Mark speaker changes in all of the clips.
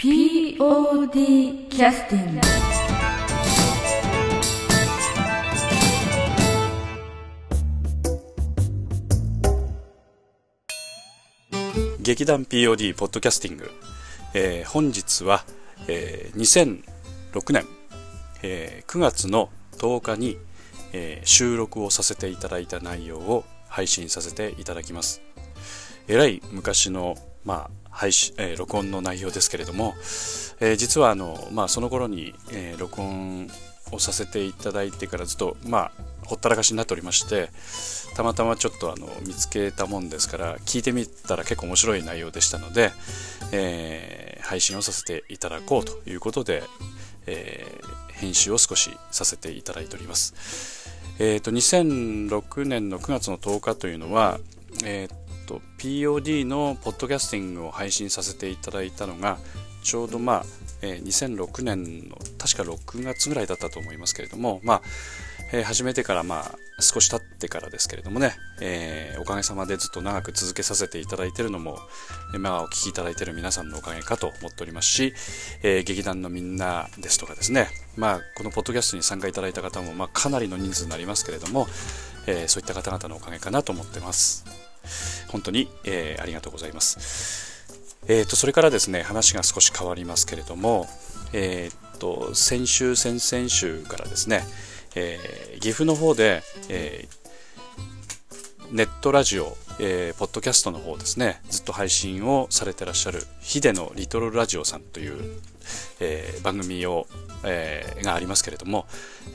Speaker 1: POD キャスティング
Speaker 2: 劇団 POD ポッドキャスティング、えー本日は、えー2006年、えー9月の10日に、えー収録をさせていただいた内容を配信させていただきます。えらい昔の、まあ配信えー録音の内容ですけれども、えー実はあの、まあ、その頃に、えー録音をさせていただいてからずっと、まあ、ほったらかしになっておりましてたまたまちょっとあの見つけたもんですから聞いてみたら結構面白い内容でしたので、えー配信をさせていただこうということで、えー編集を少しさせていただいております。えー、と2006年の9月の10日というのは、えー、とと POD のポッドキャスティングを配信させていただいたのがちょうどまあ、えー2006年の確か6月ぐらいだったと思いますけれどもまあ、えー始めてからまあ少し経ってからですけれどもね、えーおかげさまでずっと長く続けさせていただいているのも、えーまあ、お聞きいただいている皆さんのおかげかと思っておりますし、えー劇団のみんなですとかですね、まあ、このポッドキャストに参加いただいた方も、まあ、かなりの人数になりますけれども、えーそういった方々のおかげかなと思ってます。本当に、えーありがとうございます。えー、とそれからですね話が少し変わりますけれども、えー、と先週先々週からですね、えー岐阜の方で、えーネットラジオ、えーポッドキャストの方ですね。ずっと配信をされてらっしゃるヒデのリトルラジオさんという、えー番組を、えーがありますけれども、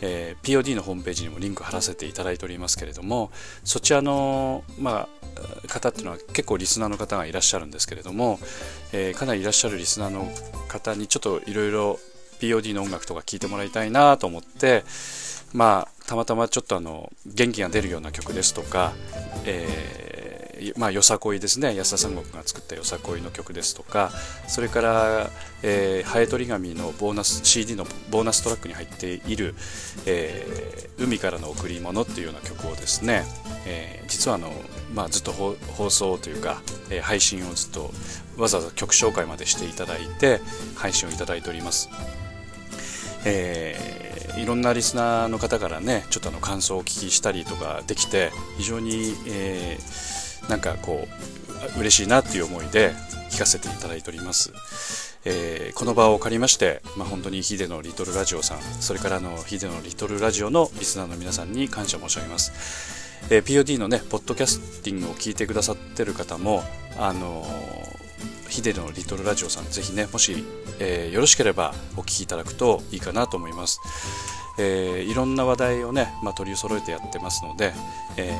Speaker 2: えー POD のホームページにもリンク貼らせていただいておりますけれどもそちらの、まあ、方っていうのは結構リスナーの方がいらっしゃるんですけれども、えーかなりいらっしゃるリスナーの方にちょっといろいろ POD の音楽とか聴いてもらいたいなと思ってまあたまたまちょっとあの元気が出るような曲ですとか、えーまあ、よさこいですね安田三国が作ったよさこいの曲ですとかそれから、えーハエトリガミのボーナス CD のボーナストラックに入っている「えー海からの贈り物」っていうような曲をですね、え実はあの、まあ、ずっと放送というか、え配信をずっとわざわざ曲紹介までしていただいて配信をいただいております。えーいろんなリスナーの方からねちょっとあの感想をお聞きしたりとかできて非常に、えーなんかこう嬉しいなっていう思いで聞かせていただいております、えーこの場を借りまして、まあ、本当にヒデのリトルラジオさんそれからのヒデのリトルラジオのリスナーの皆さんに感謝申し上げます、えー POD のねポッドキャスティングを聞いてくださってる方もあのーヒデのリトルラジオさんぜひねもし、えーよろしければお聞きいただくといいかなと思います、えーいろんな話題をね、まあ、取り揃えてやってますので、え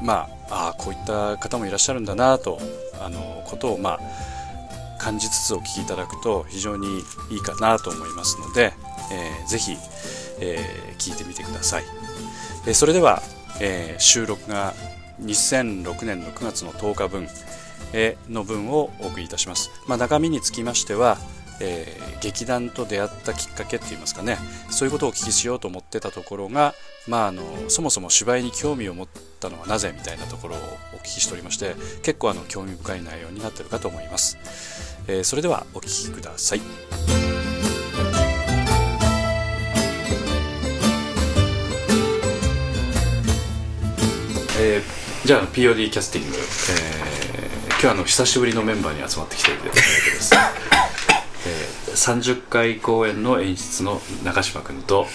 Speaker 2: ーまああーこういった方もいらっしゃるんだなとあのことをまあ感じつつお聞きいただくと非常にいいかなと思いますので、えーぜひ、えー聞いてみてください、えーそれでは、えー収録が2006年の9月の10日分の分をお送りいたします、まあ、中身につきましては、えー劇団と出会ったきっかけって言いますかね。そういうことをお聞きしようと思ってたところが、まあ、あのそもそも芝居に興味を持ったのはなぜみたいなところをお聞きしておりまして結構あの興味深い内容になってるかと思います、えーそれではお聞きください。えーじゃあ POD キャスティング、えー今日はあの久しぶりのメンバーに集まってきているわけです、えー30回公演の演出の中島君と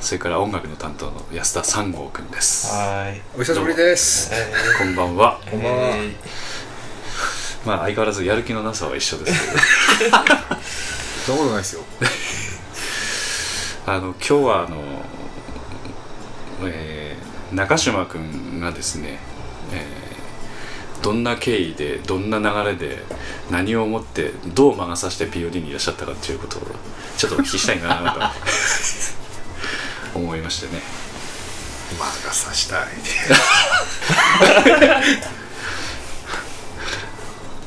Speaker 2: それから音楽の担当の安田三郷君です
Speaker 3: はい。
Speaker 4: お久しぶりです。
Speaker 2: こんばんは
Speaker 4: こんばんは。
Speaker 2: まあ相変わらずやる気のなさは一緒ですけど
Speaker 4: そんなことないですよ。
Speaker 2: あの今日はあの、えー中島君がですね、えーどんな経緯でどんな流れで何をもってどう魔が差して POD にいらっしゃったかっていうことをちょっとお聞きしたいなと 思いましてね
Speaker 4: まあ、がさしたい。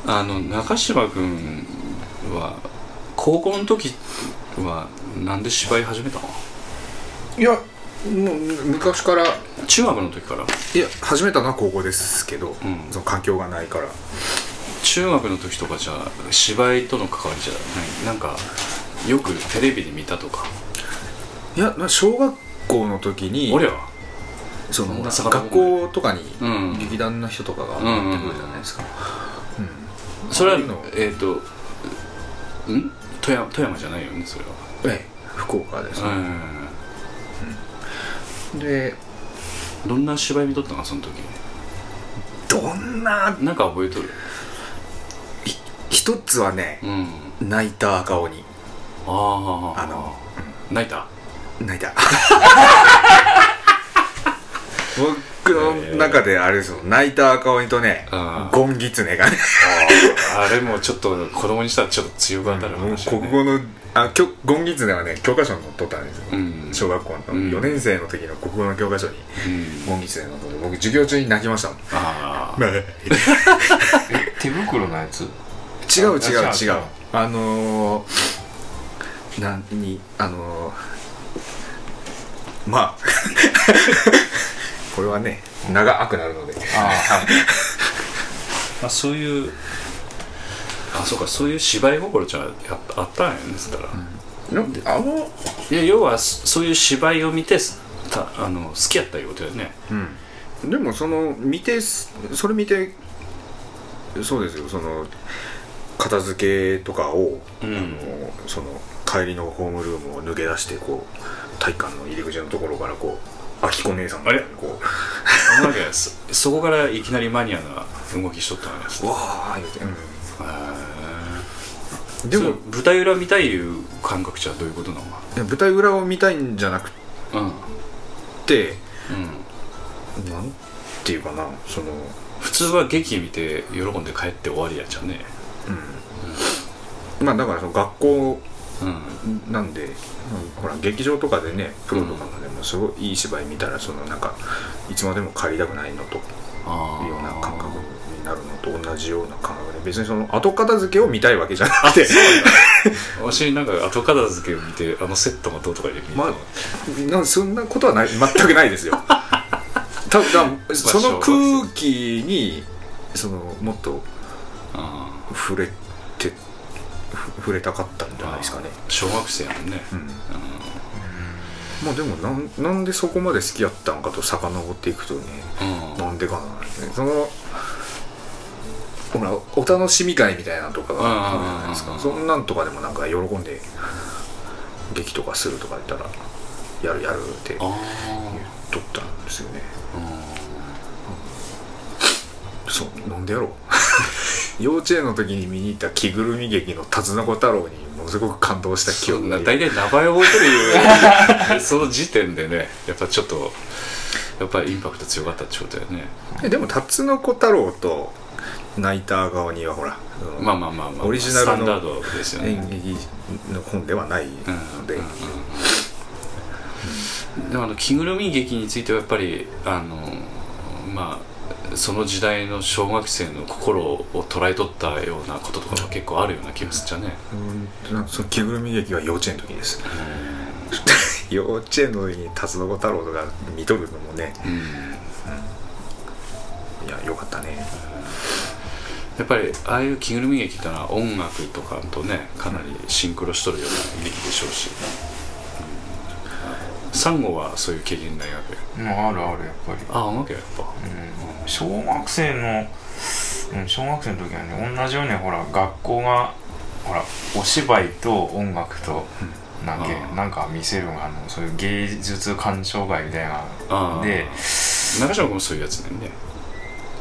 Speaker 2: あの中島君は高校の時はなんで芝居始めたの？
Speaker 4: いや、もう昔から、
Speaker 2: 中学の時から？
Speaker 4: いや、始めたのは高校ですけど、
Speaker 2: ん。
Speaker 4: その環境がないから。
Speaker 2: 中学の時とかじゃ芝居との関わりじゃない？なんかよくテレビで見たとか？
Speaker 4: いやまあ小学校の時に
Speaker 2: 俺は？
Speaker 4: その学校とかに
Speaker 2: うん。
Speaker 4: 劇団の人とかがやってくるじゃないですか、
Speaker 2: それは
Speaker 4: そういうの。
Speaker 2: えっ、とん？富山富山じゃないよねそれは。
Speaker 4: ええ福岡ですね、
Speaker 2: う
Speaker 4: で
Speaker 2: んどんな芝居見とったのその時。
Speaker 4: どんな
Speaker 2: なんか覚えとる？
Speaker 4: 一つはね
Speaker 2: うん。
Speaker 4: 泣いた赤鬼
Speaker 2: ああ
Speaker 4: あの
Speaker 2: 泣いた？
Speaker 4: 泣いた。僕 の中であれですよ泣いた赤鬼とね
Speaker 2: うん
Speaker 4: ゴンギツネがね。
Speaker 2: あれもちょっと子供にしたらちょっと強く当たる
Speaker 4: もう
Speaker 2: 話よね。
Speaker 4: 国語のあきょゴンギツネはね教科書に載っとったんですよ、
Speaker 2: うん。
Speaker 4: 小学校の
Speaker 2: うん。
Speaker 4: 4年生の時の国語の教科書に
Speaker 2: うん。
Speaker 4: ゴンギツネのことで僕授業中に泣きましたもん。
Speaker 2: ああ。
Speaker 3: 手袋のやつ？
Speaker 4: 違う違う
Speaker 3: あ
Speaker 4: 違うあのー、何あのー、まあこれはね長くなるので。
Speaker 3: ああはい
Speaker 2: まあそういうあそうかそういう芝居心じゃあったんやねそしたら、
Speaker 4: なん。であの
Speaker 2: いや要はそそういう芝居を見てたあの好きやったいうことだよね。
Speaker 4: うん。でもその見てそれ見てそうですよその片付けとかを、
Speaker 2: うん。
Speaker 4: あのその帰りのホームルームを抜け出してこう体育館の入り口のところからこう秋子姉さんみたいにこう。
Speaker 2: あのわけですそこからいきなりマニアな動きしとったわけです
Speaker 4: わあ言うて、
Speaker 2: でも
Speaker 4: でも
Speaker 2: 舞台裏見たいいう感覚じゃどういうことなの？
Speaker 4: 舞台裏を見たいんじゃなく
Speaker 2: うん。うん。
Speaker 4: てなんていうかなその。
Speaker 2: 普通は劇見て喜んで帰って終わりやっちゃうね。
Speaker 4: まあだからその学校
Speaker 2: うん
Speaker 4: なんで、うん。ほら劇場とかでねプロとかでもすごいいい芝居見たらそのなんかいつまでも帰りたくないのと
Speaker 2: あ
Speaker 4: いうような感覚になるのと同じような感覚で別にその後片付けを見たいわけじゃなくて。
Speaker 2: わしなんか後片付けを見てあのセットがどうとか言う
Speaker 4: まあなんそんなことはない全くないですよ。ただその空気にそのもっと
Speaker 2: あ
Speaker 4: 触れ触れたかったんじゃないですかね。
Speaker 2: 小学生やもんね。
Speaker 4: うん。まあでもなんなんでそこまで好きやったんかと遡っていくとね
Speaker 2: うん。
Speaker 4: なんでかなそのほらお楽しみ会みたいなのとかがあるじゃないです
Speaker 2: うん
Speaker 4: かそんなんとかでもなんか喜んで劇とかするとか言ったらやるやるって言っ
Speaker 2: あ
Speaker 4: とったんですよね。
Speaker 2: あ
Speaker 4: そうなんでやろう幼稚園の時に見に行った着ぐるみ劇の「タツノコ太郎」にものすごく感動した記憶が
Speaker 2: 大体名前覚えてるいうその時点でねやっぱちょっとやっぱりインパクト強かったってことだよね。
Speaker 4: えでもタツノコ太郎と泣いた側にはほら
Speaker 2: まあまあまあまあ
Speaker 4: オリジナルの演劇の本ではないので、
Speaker 2: うんうん。でもあの着ぐるみ劇についてはやっぱりあのまあその時代の小学生の心を捉えとったようなこととかが結構あるような気がすっちゃね。
Speaker 4: うんその着ぐるみ劇は幼稚園の時です。幼稚園の時にタツノコ太郎とか見とるのもね。
Speaker 2: うん。
Speaker 4: いやよかったね。
Speaker 2: やっぱりああいう着ぐるみ劇ってのは音楽とかとねかなりシンクロしとるような劇でしょうし、うんサンゴはそういう経験ないわけ。
Speaker 3: うんあるあるやっぱり。
Speaker 2: ああわけやっぱ。
Speaker 3: うん。小学生の、うん、小学生の時はね同じようにほら学校がほらお芝居と音楽となんか
Speaker 2: あー。
Speaker 3: なんか見せるあの。そういう芸術鑑賞会みたいな。
Speaker 2: ああ
Speaker 3: で
Speaker 2: 中島君もそういうやつね。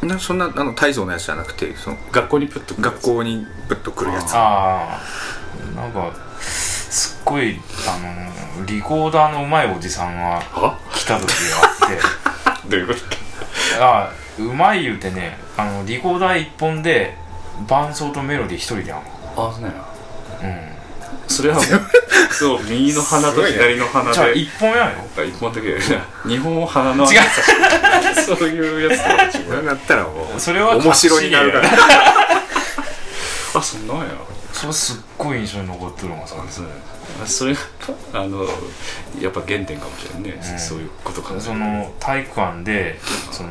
Speaker 4: なそんなあの体操のやつじゃなくてその
Speaker 2: 学校にプッと来るやつ。
Speaker 4: 学校にぶっと来るやつ。
Speaker 3: ああなんかごいあのリコーダーのうまいおじさんが
Speaker 2: は？
Speaker 3: 来た時があって。
Speaker 2: どういうこと？
Speaker 3: ああうまい言うてねあのリコーダー一本で伴奏とメロディー一人でやるの。
Speaker 2: あそうね
Speaker 3: うん。
Speaker 2: それはもう そう右の鼻と左の鼻
Speaker 3: じゃあ
Speaker 2: で
Speaker 3: 一本やよ。
Speaker 2: あ一本だけ。日本を鼻の
Speaker 3: 違
Speaker 2: う。そういうやつとは違
Speaker 4: そうなったらもう
Speaker 3: それは
Speaker 4: 面白になるから。
Speaker 2: あそんなんや。
Speaker 3: それすっごい印象に残ってるもんさ
Speaker 2: あそれがあのやっぱ原点かもしれんね、
Speaker 3: うん。
Speaker 2: そういうことか
Speaker 3: その体育館でその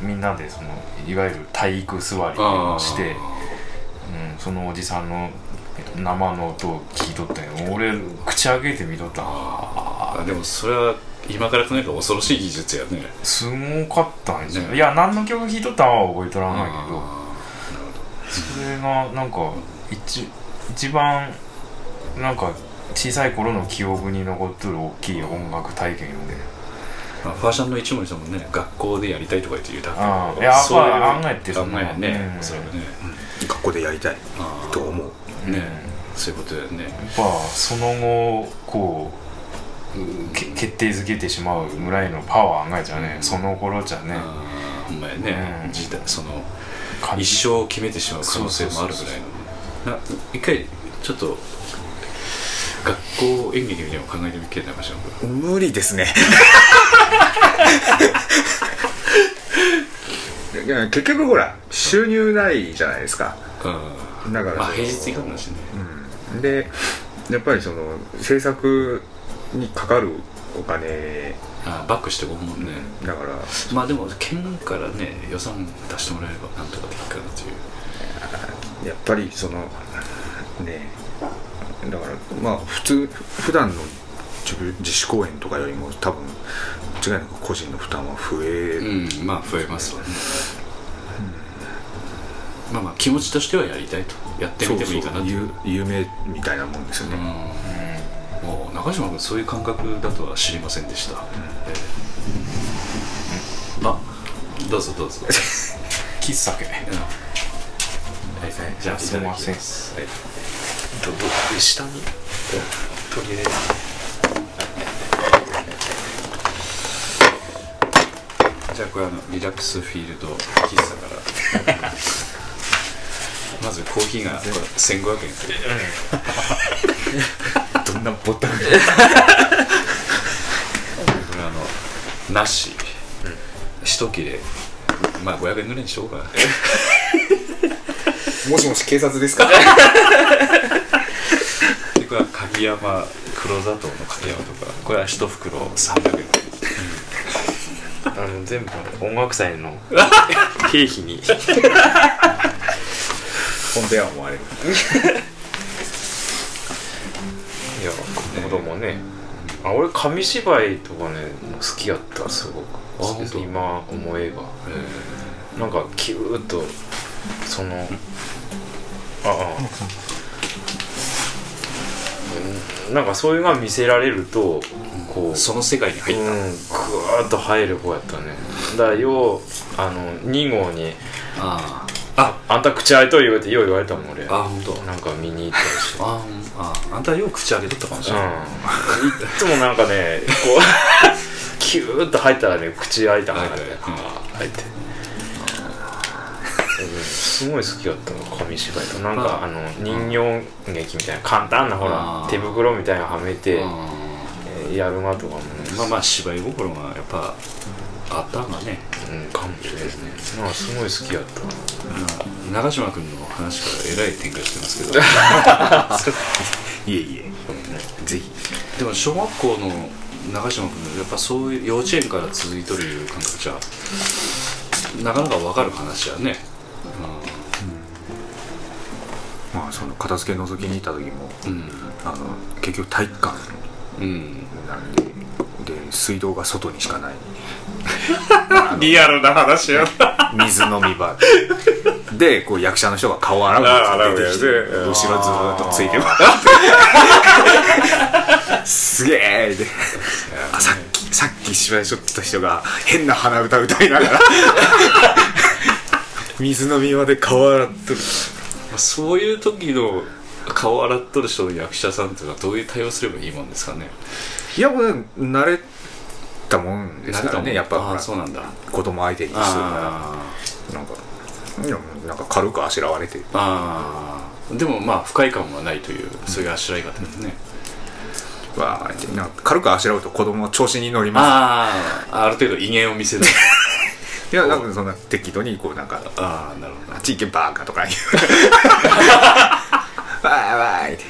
Speaker 3: みんなでそのいわゆる体育座りをしてそのおじさんの生の音を聞いとったんよ俺口開けて見とった。
Speaker 2: あでもそれは今から考えたら恐ろしい技術やね。
Speaker 3: すごかったんですよ、
Speaker 2: ね。
Speaker 3: いや何の曲弾いとったんは覚えとらないけど。
Speaker 2: あ
Speaker 3: それがなんか一一番なんか小さい頃の記憶に残っとる大きい音楽体験よね
Speaker 2: ーまあファーシャンの一森さんもね。学校でやりたいとか言って言うた
Speaker 3: ああいややっぱ案外ってそ
Speaker 2: 考
Speaker 3: んな
Speaker 2: えやね
Speaker 3: うん。
Speaker 4: 学校でやりたいと思う。
Speaker 2: ね。そういうことだよね。
Speaker 3: やっぱその後こうけ決定づけてしまうぐらいのパワー案外じゃねその頃じゃね。
Speaker 2: ほんまやね、
Speaker 3: うん。
Speaker 2: その一生を決めてしまう可能性もあるぐらいのな 一回ちょっと学校演劇みたいなのを考えてみければしょ
Speaker 4: 無理ですね。いや結局ほら収入ないじゃないですか。
Speaker 2: うん。
Speaker 4: だから
Speaker 2: まあ平日行かんだしね
Speaker 4: うん。でやっぱりその制作にかかるお金。
Speaker 2: あバックしてごもんね。
Speaker 4: だから。
Speaker 2: まあでも県からね予算出してもらえればなんとかできるかなという
Speaker 4: やっぱりそのねだからまあ普通普段の自自主公演とかよりも多分間違いなく個人の負担は増える、
Speaker 2: うんまあ増えますわね、まあまあ気持ちとしてはやりたいと。やってみてもいいかなと。いう
Speaker 4: 有夢みたいなもんですよね、
Speaker 2: うん、もう中島君そういう感覚だとは知りませんでした、ええあどうぞどうぞ。
Speaker 3: 喫茶け
Speaker 2: はいはいじゃあいただきますはい。どど下にとりあえずじゃあこれあのリラックスフィールド喫茶から。まずコーヒーがこれ1500円。する
Speaker 4: どんなボタン
Speaker 2: これあのなし、一切れ。まあ500円ぐらいにしようかな
Speaker 4: もしもし警察ですか？
Speaker 2: で これは鍵山黒砂糖の鍵山とか。これは一袋300円。
Speaker 3: あの全部音楽祭の経費に。
Speaker 4: 本では思われる。
Speaker 3: いや子供ね。あ俺紙芝居とかね好きやったすごく。今思えば。なんかキューッとそのうん。なんかそういうのが見せられるとこう
Speaker 2: その世界に入った、
Speaker 3: うん、ぐわーっと入る方やったね。だからようあの2号に
Speaker 2: あ「
Speaker 3: ああ。んた口開いとる」言われてよう言われたもん俺。
Speaker 2: ああ本当。
Speaker 3: なんか見に行ったりして
Speaker 2: ああああんたよく口開けとったかもしれない、
Speaker 3: うん、いっつもなんかねこう キューッと入ったらね口開いたんがね
Speaker 2: 開いてうん。
Speaker 3: 開いて、うんすごい好きだったの紙芝居と。なんか、
Speaker 2: まあ
Speaker 3: あの人形劇みたいな簡単なほ
Speaker 2: あ
Speaker 3: ら
Speaker 2: ー。
Speaker 3: 手袋みたいなのはめて、やるなとかもね
Speaker 2: んまあまあ芝居心がやっぱあったんがね、
Speaker 3: うんかもしれないですね。なん。かすごい好きやった。
Speaker 2: まあ、長嶋君の話からえらい展開してますけど。
Speaker 4: いえいえぜひ。
Speaker 2: でも小学校の長嶋君のやっぱそういう幼稚園から続いとるいう感覚じゃなかなか分かる話やね、
Speaker 4: まあその片付け覗きに行った時も
Speaker 2: うん。
Speaker 4: あの結局体育館
Speaker 2: うん、
Speaker 4: なんでで水道が外にしかない。
Speaker 2: リアルな話や
Speaker 4: 水飲み場で。こう役者の人が顔を洗うんですよ出てきて後ろずーっとついてますげえであさっきさっき芝居しとった人が変な鼻歌歌いながら水飲み場で顔洗っとる
Speaker 2: そういう時の顔洗っとる人の役者さんっていうのはどういう対応すればいいもんですかね。
Speaker 4: いやもう慣れたもんですからねやっぱ。
Speaker 2: そうなんだ。
Speaker 4: 子供相手にするから
Speaker 2: あ
Speaker 4: なんかなんか軽くあしらわれて
Speaker 2: ーあー。でもまあ不快感はないというそういうあしらい方ですね、
Speaker 4: わーってなんか軽くあしらうと子供の調子に乗りま
Speaker 2: ああある程度威厳を見せる。
Speaker 4: す いやなんかそんな適度にこうなんか
Speaker 2: ああなるほど。
Speaker 4: あっち行けバーカとか。言 うわーわーって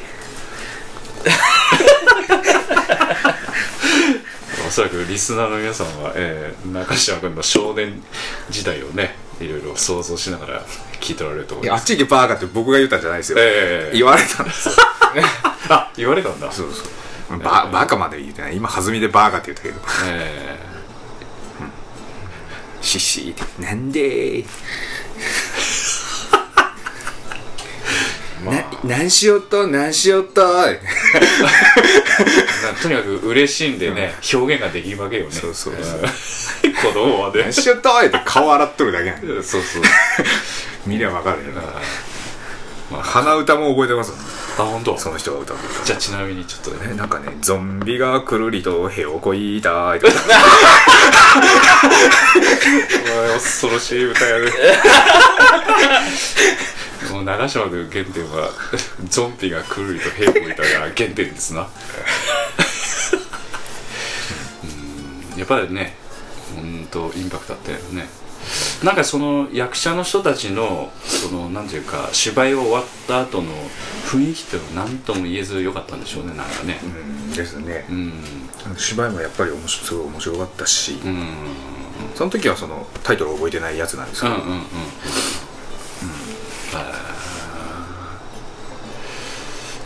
Speaker 2: おそらくリスナーの皆さんは、えー中島君の少年時代をねいろいろ想像しながら聞いておられると思
Speaker 4: い
Speaker 2: ます。
Speaker 4: っち行けバーカって僕が言ったんじゃないですよ、
Speaker 2: ええ
Speaker 4: 言われたんですよ。
Speaker 2: あ言われたんだ。
Speaker 4: そうそう。ババカまで言ってない。今弾みでバーカって言ったけど。
Speaker 2: え
Speaker 4: シッシなんで？ーな何しようと何しようと
Speaker 2: え とにかく嬉しいんでね、表現ができるわけよね。
Speaker 4: そうそうそう。
Speaker 2: う ん子供はね。
Speaker 4: 何しようとって顔洗っとるだけなんで
Speaker 2: そうそう。
Speaker 4: 見りゃ分かるよな
Speaker 2: まあ
Speaker 4: 鼻歌も覚えてます。
Speaker 2: あ本当？
Speaker 4: その人が歌って
Speaker 2: じゃあちなみにちょっとね。
Speaker 4: なんかねゾンビがくるりとへをこいたいとか。
Speaker 2: 恐ろしい歌やね もう長島君原点はゾンビが来ると兵庫いたが原点ですな。うん。やっぱりね本当インパクトあったよねなんかその役者の人たちのそのなんていうか芝居を終わった後の雰囲気っていうのは何とも言えず良かったんでしょうねなんかね。
Speaker 4: うんですね。
Speaker 2: うん。
Speaker 4: 芝居もやっぱり面白すごい面白かったし、
Speaker 2: うん。
Speaker 4: その時はそのタイトルを覚えてないやつなんですけど、
Speaker 2: うんうんうんい。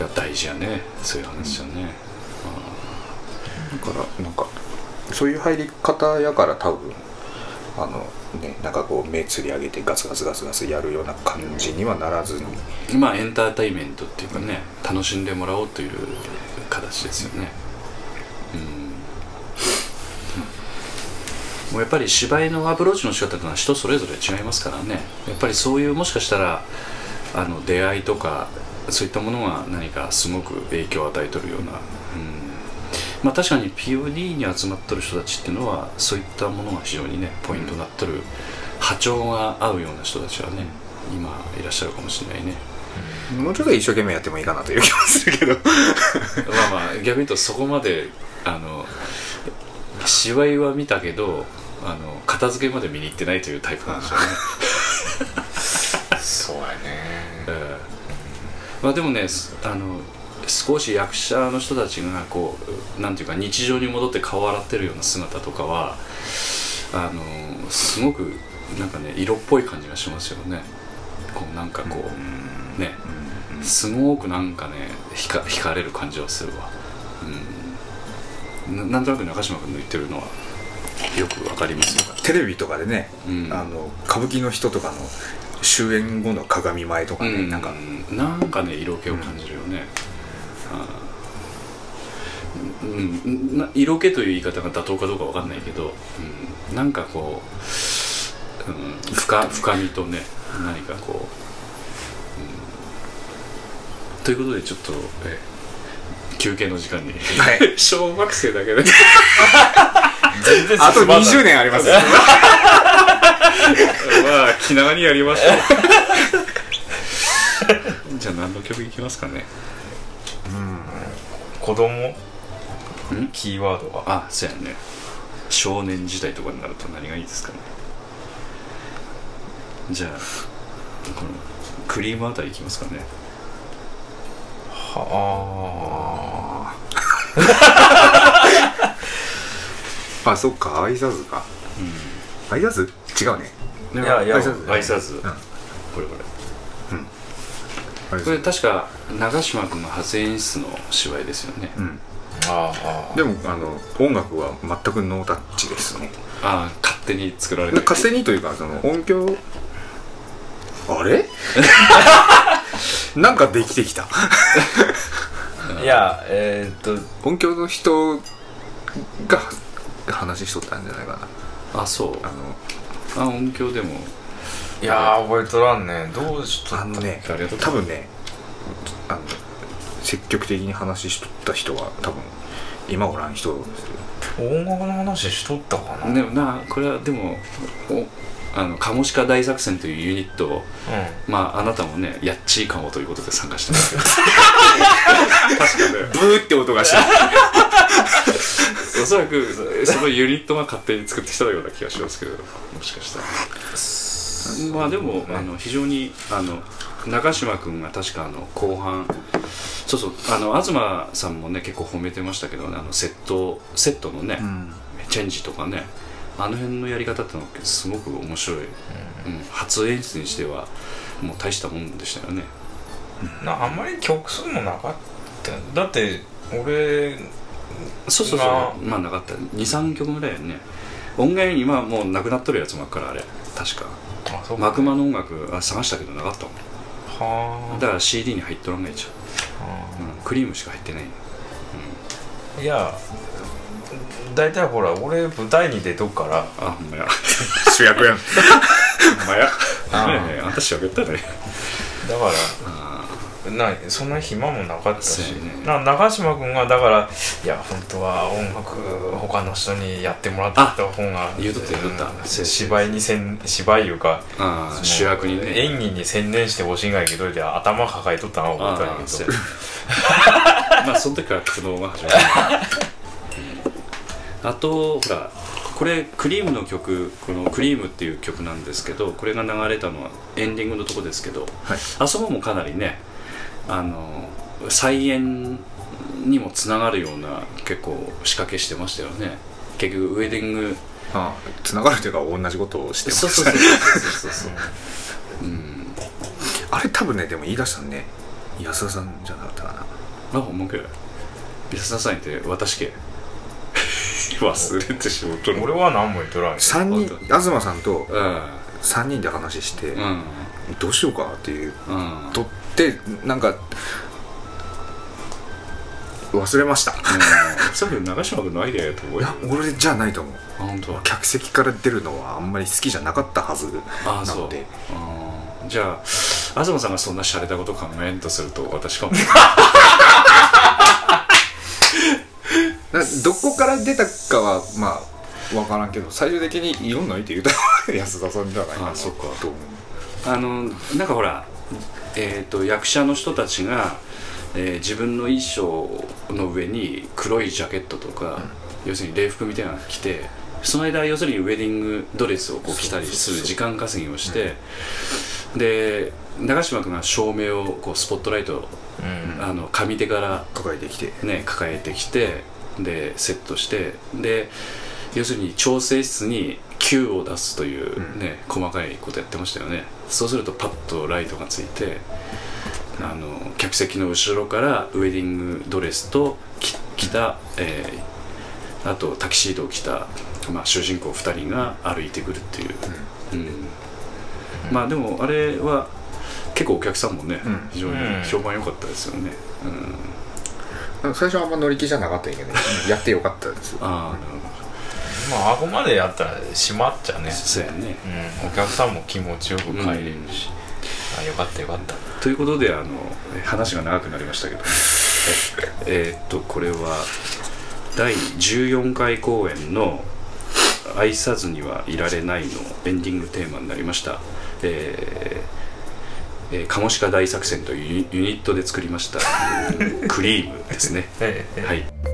Speaker 2: や大事やね。そういう話じゃね、
Speaker 4: だからなんかそういう入り方やから多分あのねなんかこう目つり上げてガツガツガツガツやるような感じにはならずに。
Speaker 2: まあエンターテインメントっていうかね楽しんでもらおうという形ですよね。うん。もうやっぱり芝居のアプローチの仕方というのは人それぞれ違いますからね。やっぱりそういうもしかしたらあの出会いとかそういったものが何かすごく影響を与えとるような、うん。まあ、確かに POD に集まっとる人たちっていうのはそういったものが非常にねポイントになっとる波長が合うような人たちはね今いらっしゃるかもしれないね。
Speaker 4: もうちょっと一生懸命やってもいいかなという気もするけど。
Speaker 2: まあまあ逆に言うとそこまであの芝居は見たけどあの片付けまで見に行ってないというタイプなんでしょうね。
Speaker 3: そうやね。
Speaker 2: ええ。まあでもねすあの少し役者の人たちがこうなんていうか日常に戻って顔を洗ってるような姿とかはあのすごくなんかね色っぽい感じがしますよね。こうなんかこう、ね。すごくなんかね惹か惹かれる感じはするわ、うん、ななんとなく中島君の言ってるのはよくわかりますよ、
Speaker 4: テレビとかでね、
Speaker 2: うん。
Speaker 4: あの歌舞伎の人とかの終演後の鏡前とかね、なんか。
Speaker 2: なんかね色気を感じるよね、あーうん、な色気という言い方が妥当かどうかわかんないけど、うん、なんかこう、うん、深深みとね何かこう、うん、ということでちょっとえ休憩の時間に、
Speaker 4: はい。
Speaker 2: 小学生だけで。
Speaker 3: 全然
Speaker 4: あと20年あります。よ
Speaker 2: まあ気長にやりましょう。じゃあ何の曲いきますかね
Speaker 3: 子供？
Speaker 2: ん？
Speaker 3: キーワードは？
Speaker 2: あそうやね。少年時代とかになると何がいいですかね。じゃあこのクリームあたりいきますかね。
Speaker 3: は
Speaker 4: あ。そっか挨拶か。挨拶？違うね。
Speaker 2: ね
Speaker 3: いやいや
Speaker 2: 挨拶挨拶、
Speaker 4: ん。
Speaker 2: これこれこれ確か長嶋君の初演出の芝居ですよね、
Speaker 4: うん。
Speaker 3: あああ
Speaker 4: でもあの音楽は全くノータッチですね。
Speaker 2: ああ勝手に作られて
Speaker 4: 勝手にというかその音響あれ？なんかできてきた。
Speaker 3: いやえー、っと
Speaker 4: 音響の人が話しとったんじゃないかな。
Speaker 2: あそう。
Speaker 4: あの
Speaker 2: あ音響でも
Speaker 3: いやー覚えとらんね。どうしとった？
Speaker 4: あのね多分ねあの積極的に話しとった人は多分今おらん人ですよ。
Speaker 3: 音楽の話しとったかな？
Speaker 2: でもなこれはでもおあのカモシカ大作戦というユニットを
Speaker 3: う
Speaker 2: まああなたもねやっちいかもということで参加してますけど 確かね。
Speaker 4: ブーって音がして。
Speaker 2: おそらくそのユニットが勝手に作ってきたような気がしますけどもしかしたらまあでもあの非常にあの中島君が確かあの後半そうそうあの東さんもね結構褒めてましたけどねあのセットセットのね、
Speaker 4: うん。
Speaker 2: チェンジとかねあの辺のやり方ってのはすごく面白い、うん。初演出にしてはもう大したもんでしたよね。
Speaker 3: なあんまり曲数もなかった。だって俺
Speaker 2: そうそうそう。まあなかった。23曲ぐらいやね。音源今はもうなくなっとるやつもあるからあれ。確かマクマの音楽あ探したけどなかったもん。
Speaker 3: は
Speaker 2: だから CD に入っとらんがいいじ
Speaker 3: あ
Speaker 2: ゃん、うん、クリームしか入ってない
Speaker 3: いや大体ほら俺舞台に出とくから？
Speaker 2: あほんまや。
Speaker 4: 主役やん。
Speaker 2: ほんまや。
Speaker 3: あ
Speaker 2: んた喋ったね
Speaker 3: だから
Speaker 2: あ
Speaker 3: なそんな暇もなかったし、
Speaker 2: ね。
Speaker 3: な中島君がだからいや本当は音楽他の人にやってもらった方が
Speaker 2: 言うとった言うとった。
Speaker 3: うん。芝居にせん芝居いうか
Speaker 2: 主役にね。
Speaker 3: 演技に専念してほしいんがいけどで頭抱えとったのは覚えて
Speaker 2: ああそう
Speaker 3: たんやけど
Speaker 2: や まあその時から苦悩が始まるあとほらこれクリームの曲この「クリームっていう曲なんですけどこれが流れたのはエンディングのとこですけど、
Speaker 4: はい。
Speaker 2: あそこもかなりねあの再演にもつながるような結構仕掛けしてましたよね。結局ウェディング
Speaker 4: あつながるというか同じことをしてます。
Speaker 2: そうそうそうそうそうそうう。ん。
Speaker 4: あれ多分ねでも言い出したのね安田さんじゃなかったかな。
Speaker 2: あほんまかい安田さんって私け。忘れてしまっとる
Speaker 3: 俺は何も言っとらんよ
Speaker 4: 3人
Speaker 2: 本
Speaker 4: 東さんと
Speaker 2: うん。
Speaker 4: 3人で話して、
Speaker 2: うん。
Speaker 4: どうしようかっていう
Speaker 2: うん。
Speaker 4: とってなんか忘れました。
Speaker 2: それ長嶋君のアイデアやと思う
Speaker 4: い
Speaker 2: よ
Speaker 4: や俺じゃないと思う。
Speaker 2: あ本当。
Speaker 4: 客席から出るのはあんまり好きじゃなかったはず
Speaker 2: あそう
Speaker 4: なので。
Speaker 2: う。ん。じゃあ東さんがそんな洒落たこと考えんとすると私かも。
Speaker 4: などこから出たかはまあ分からんけど最終的にいろんな相手言うた安田さんじゃないかな
Speaker 2: あそっか。
Speaker 4: と思う
Speaker 2: あのなんかほら、えー、と役者の人たちが、えー自分の衣装の上に黒いジャケットとか、要するに礼服みたいなの着てその間要するにウェディングドレスをこう着たりする時間稼ぎをして、で長嶋君が照明をこうスポットライトを、
Speaker 3: うん。
Speaker 2: あの上手から
Speaker 4: 抱えてきて。
Speaker 2: ね、抱えてきてでセットしてで要するに調整室に Q を出すという、
Speaker 4: うん。
Speaker 2: ね細かいことやってましたよね。そうするとパッとライトがついてあの客席の後ろからウェディングドレスとき着た、えーあとタキシードを着た、まあ、主人公2人が歩いてくるっていう、うん。まあでもあれは結構お客さんもね、
Speaker 4: うん。
Speaker 2: 非常に評判良かったですよね、うん。
Speaker 4: 最初はあんま乗り気じゃなかったんやけど やってよかったです。
Speaker 2: ああなるほど
Speaker 3: まああこまでやったら閉まっちゃね。
Speaker 2: そうやね。
Speaker 3: うん。お客さんも気持ちよく帰れるし、あよかったよかった。
Speaker 2: ということであのえ話が長くなりましたけど。え えーっとこれは第14回公演の「愛さずにはいられない」のエンディングテーマになりました。えーえー、カモシカ大作戦というユニユニットで作りましたクリームですね。
Speaker 3: ええ。
Speaker 2: はい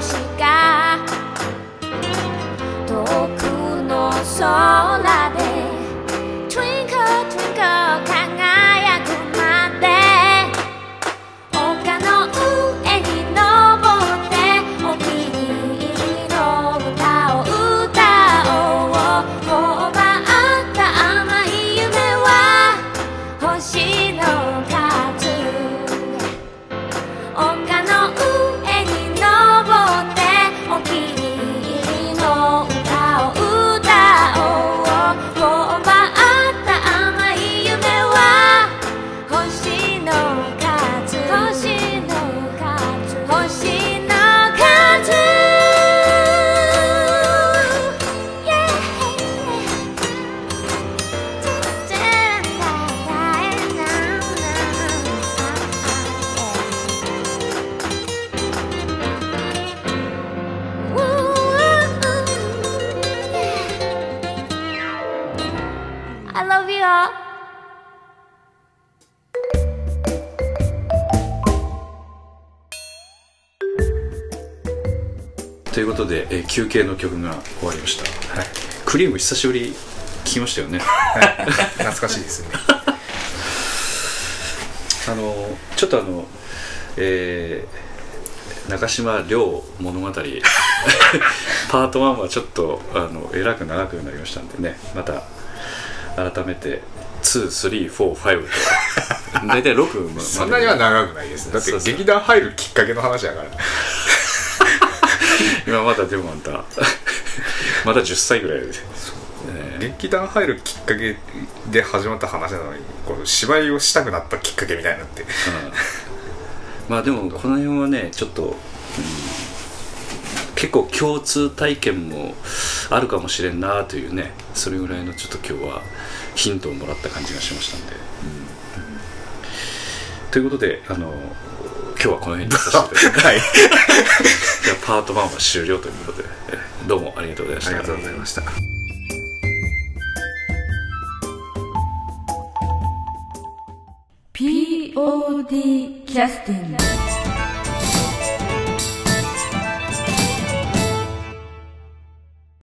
Speaker 1: うき星が遠くの空
Speaker 2: ことで、えー休憩の曲が終わりました、
Speaker 4: はい。
Speaker 2: クリーム久しぶり聞きましたよね。
Speaker 4: 懐かしいですね。
Speaker 2: あのちょっとあのえー中島亮物語。パート1はちょっとあのえらく長くなりましたんでね。また改めて2345と 大体6まで。
Speaker 4: そんなには長くないです。だって劇団入るきっかけの話だから
Speaker 2: 今まだでもあんた。まだ10歳ぐらいで、ね
Speaker 4: 劇団入るきっかけで始まった話なのにこの芝居をしたくなったきっかけみたいになって。
Speaker 2: うん。まあでもこの辺はねちょっと、うん結構共通体験もあるかもしれんなというねそれぐらいのちょっと今日はヒントをもらった感じがしましたんで、ということであの今日はこの辺にさせていただきます
Speaker 4: はい。
Speaker 2: じゃあパート1は終了ということで。えどうもありがとうございました。
Speaker 4: ありがとうございました「
Speaker 5: POD キャスティング」